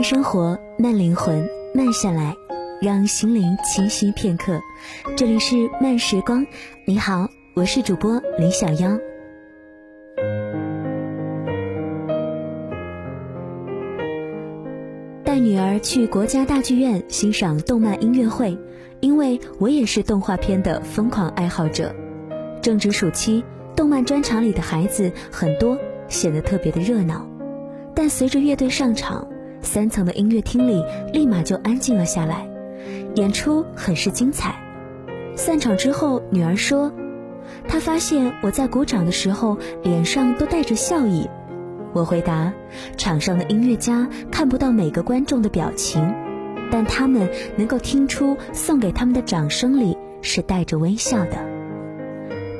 慢生活，慢灵魂，慢下来，让心灵清晰片刻。这里是慢时光，你好，我是主播李小妖。带女儿去国家大剧院欣赏动漫音乐会，因为我也是动画片的疯狂爱好者。正值暑期，动漫专场里的孩子很多，显得特别的热闹。但随着乐队上场，三层的音乐厅里立马就安静了下来，演出很是精彩。散场之后，女儿说：“她发现我在鼓掌的时候脸上都带着笑意。”我回答：“场上的音乐家看不到每个观众的表情，但他们能够听出送给他们的掌声里是带着微笑的。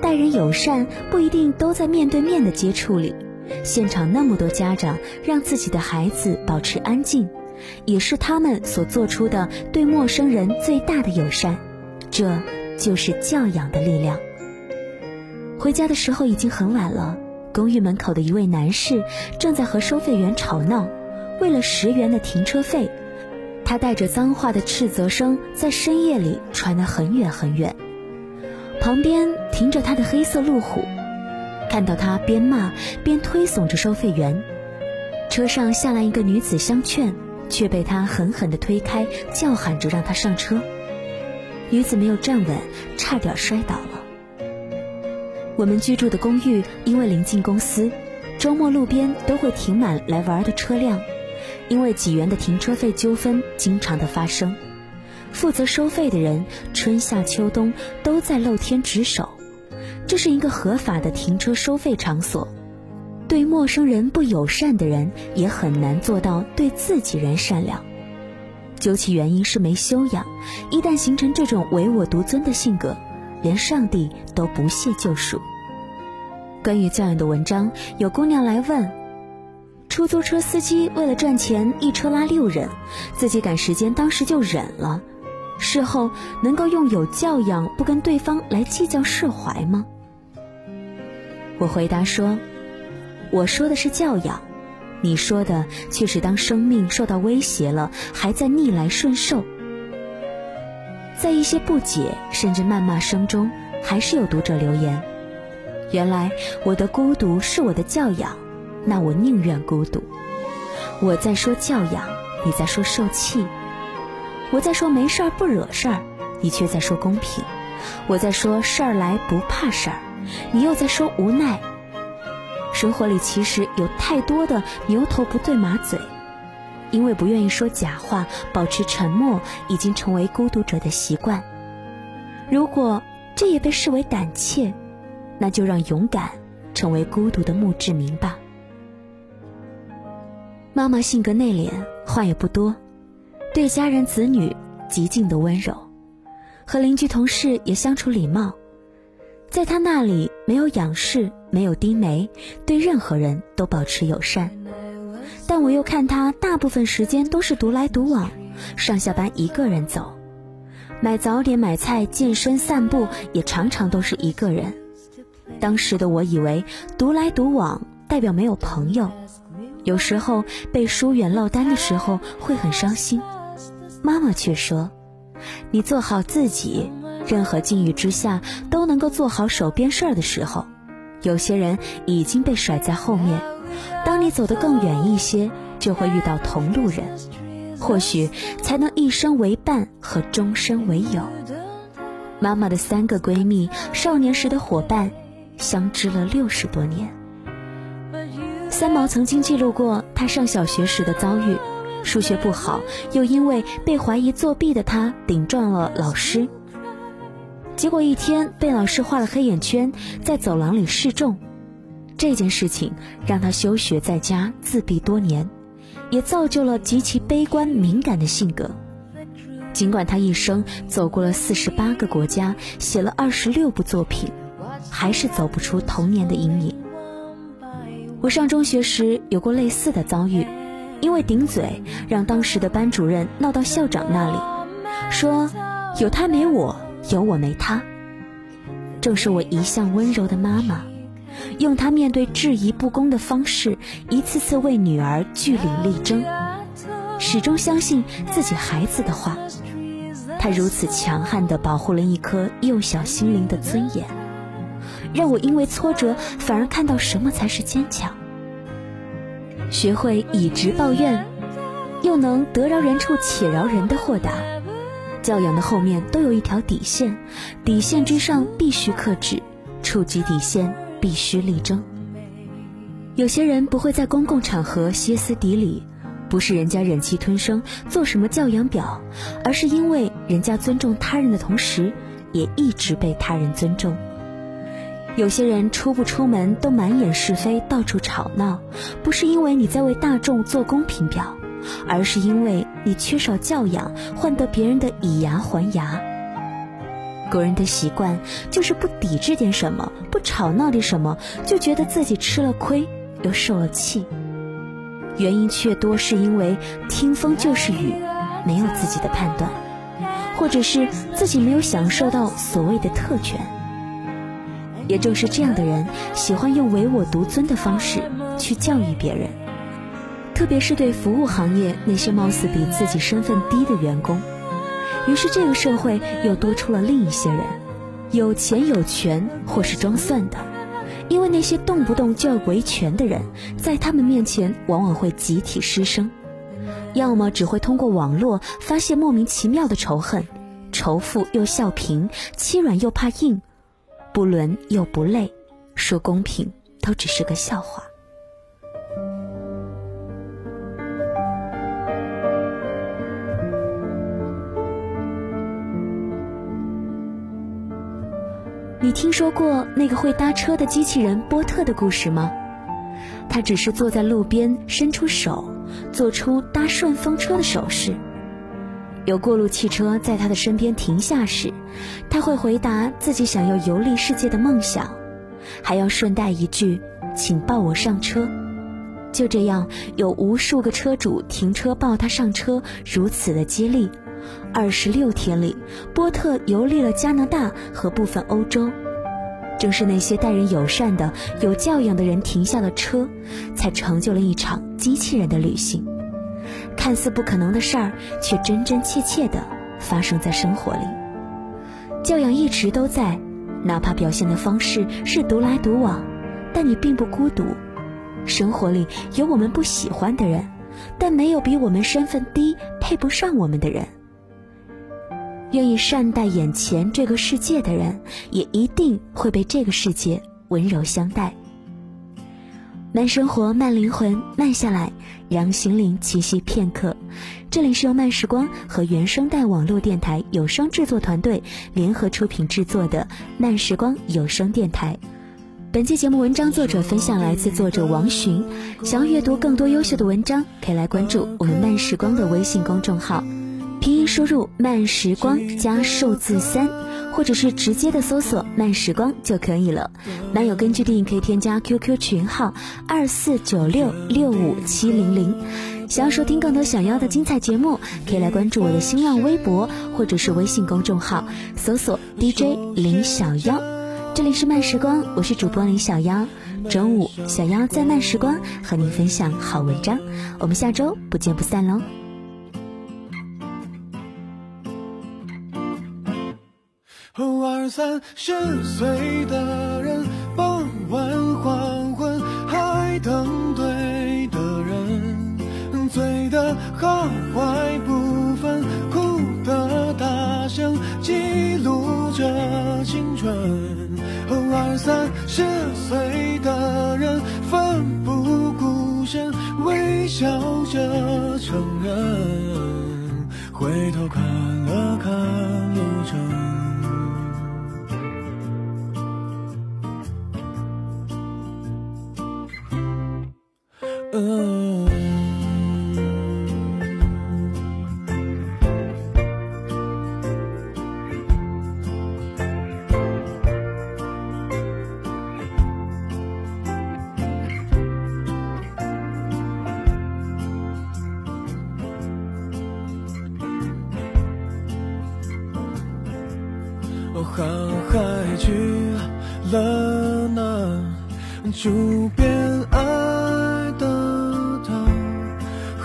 待人友善不一定都在面对面的接触里。”现场那么多家长让自己的孩子保持安静，也是他们所做出的对陌生人最大的友善。这就是教养的力量。回家的时候已经很晚了，公寓门口的一位男士正在和收费员吵闹，为了十元的停车费，他带着脏话的斥责声在深夜里传得很远很远。旁边停着他的黑色路虎。看到他边骂边推搡着收费员，车上下来一个女子相劝，却被他狠狠地推开，叫喊着让他上车。女子没有站稳，差点摔倒了。我们居住的公寓因为临近公司，周末路边都会停满来玩的车辆，因为几元的停车费纠纷经常的发生，负责收费的人春夏秋冬都在露天值守。这是一个合法的停车收费场所，对陌生人不友善的人也很难做到对自己人善良。究其原因是没修养，一旦形成这种唯我独尊的性格，连上帝都不屑救赎。关于教养的文章，有姑娘来问：出租车司机为了赚钱，一车拉六人，自己赶时间，当时就忍了，事后能够用有教养不跟对方来计较释怀吗？我回答说：“我说的是教养，你说的却是当生命受到威胁了，还在逆来顺受。”在一些不解甚至谩骂声中，还是有读者留言：“原来我的孤独是我的教养，那我宁愿孤独。”我在说教养，你在说受气；我在说没事儿不惹事儿，你却在说公平；我在说事儿来不怕事儿。你又在说无奈。生活里其实有太多的牛头不对马嘴，因为不愿意说假话，保持沉默已经成为孤独者的习惯。如果这也被视为胆怯，那就让勇敢成为孤独的墓志铭吧。妈妈性格内敛，话也不多，对家人子女极尽的温柔，和邻居同事也相处礼貌。在他那里没有仰视，没有低眉，对任何人都保持友善。但我又看他大部分时间都是独来独往，上下班一个人走，买早点、买菜、健身、散步也常常都是一个人。当时的我以为独来独往代表没有朋友，有时候被疏远落单的时候会很伤心。妈妈却说：“你做好自己。”任何境遇之下都能够做好手边事儿的时候，有些人已经被甩在后面。当你走得更远一些，就会遇到同路人，或许才能一生为伴和终身为友。妈妈的三个闺蜜，少年时的伙伴，相知了六十多年。三毛曾经记录过她上小学时的遭遇：数学不好，又因为被怀疑作弊的她顶撞了老师。结果一天被老师画了黑眼圈，在走廊里示众。这件事情让他休学在家自闭多年，也造就了极其悲观敏感的性格。尽管他一生走过了四十八个国家，写了二十六部作品，还是走不出童年的阴影。我上中学时有过类似的遭遇，因为顶嘴，让当时的班主任闹到校长那里，说有他没我。有我没他，正是我一向温柔的妈妈，用她面对质疑不公的方式，一次次为女儿据理力争。始终相信自己孩子的话。她如此强悍地保护了一颗幼小心灵的尊严，让我因为挫折反而看到什么才是坚强。学会以直报怨，又能得饶人处且饶人的豁达。教养的后面都有一条底线，底线之上必须克制，触及底线必须力争。有些人不会在公共场合歇斯底里，不是人家忍气吞声做什么教养表，而是因为人家尊重他人的同时，也一直被他人尊重。有些人出不出门都满眼是非，到处吵闹，不是因为你在为大众做公平表。而是因为你缺少教养，换得别人的以牙还牙。国人的习惯就是不抵制点什么，不吵闹点什么，就觉得自己吃了亏，又受了气。原因却多是因为听风就是雨，没有自己的判断，或者是自己没有享受到所谓的特权。也正是这样的人，喜欢用唯我独尊的方式去教育别人。特别是对服务行业那些貌似比自己身份低的员工，于是这个社会又多出了另一些人，有钱有权或是装蒜的，因为那些动不动就要维权的人，在他们面前往往会集体失声，要么只会通过网络发泄莫名其妙的仇恨，仇富又笑贫，欺软又怕硬，不伦又不类，说公平都只是个笑话。你听说过那个会搭车的机器人波特的故事吗？他只是坐在路边，伸出手，做出搭顺风车的手势。有过路汽车在他的身边停下时，他会回答自己想要游历世界的梦想，还要顺带一句：“请抱我上车。”就这样，有无数个车主停车抱他上车，如此的接力。二十六天里，波特游历了加拿大和部分欧洲。正是那些待人友善的、有教养的人停下了车，才成就了一场机器人的旅行。看似不可能的事儿，却真真切切的发生在生活里。教养一直都在，哪怕表现的方式是独来独往，但你并不孤独。生活里有我们不喜欢的人，但没有比我们身份低、配不上我们的人。愿意善待眼前这个世界的人，也一定会被这个世界温柔相待。慢生活，慢灵魂，慢下来，让心灵栖息片刻。这里是由慢时光和原声带网络电台有声制作团队联合出品制作的慢时光有声电台。本期节目文章作者分享来自作者王寻。想要阅读更多优秀的文章，可以来关注我们慢时光的微信公众号。拼音输入“慢时光”加数字三，或者是直接的搜索“慢时光”就可以了。男友根据地可以添加 QQ 群号二四九六六五七零零。想要收听更多想要的精彩节目，可以来关注我的新浪微博或者是微信公众号，搜索 DJ 林小妖。这里是慢时光，我是主播林小妖。中午，小妖在慢时光和您分享好文章。我们下周不见不散喽。二三十岁的人，傍晚黄昏还等对的人，醉的好坏不分，哭的大声记录着青春。二三十岁的人，奋不顾身微笑着承认，回头看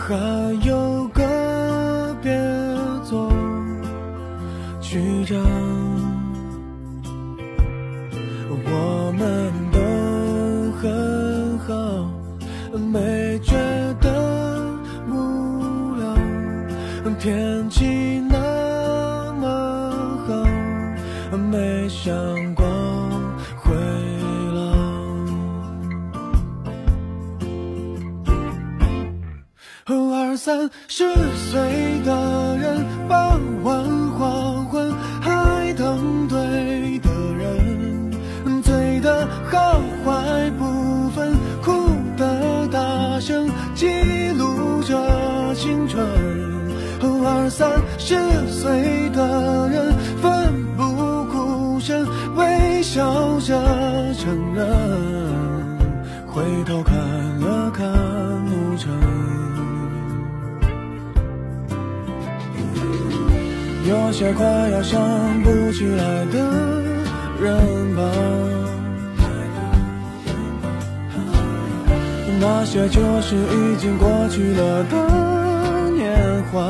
还有个别做曲调，我们都很好，没觉得无聊。天气那么好，没想过。三十岁的人，傍晚黄昏还等对的人，醉的好坏不分，哭的大声，记录着青春。二三十岁的人，奋不顾身，微笑着承认，回头看了看有些快要想不起来的人吧，那些就是已经过去了的年华。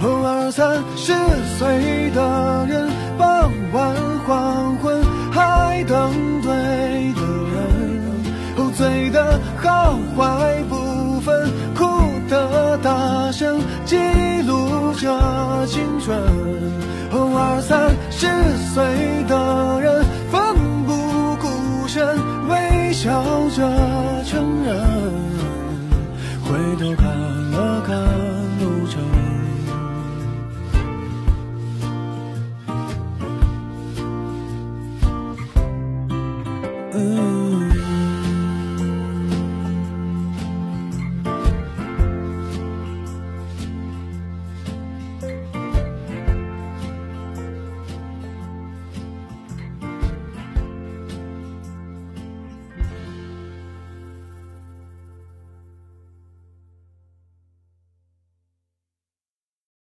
二三十岁的人，傍晚黄昏还等对的人，醉的好坏，大声，记录着青春。二三十岁的人，奋不顾身，微笑着承认，回头看了看路程。嗯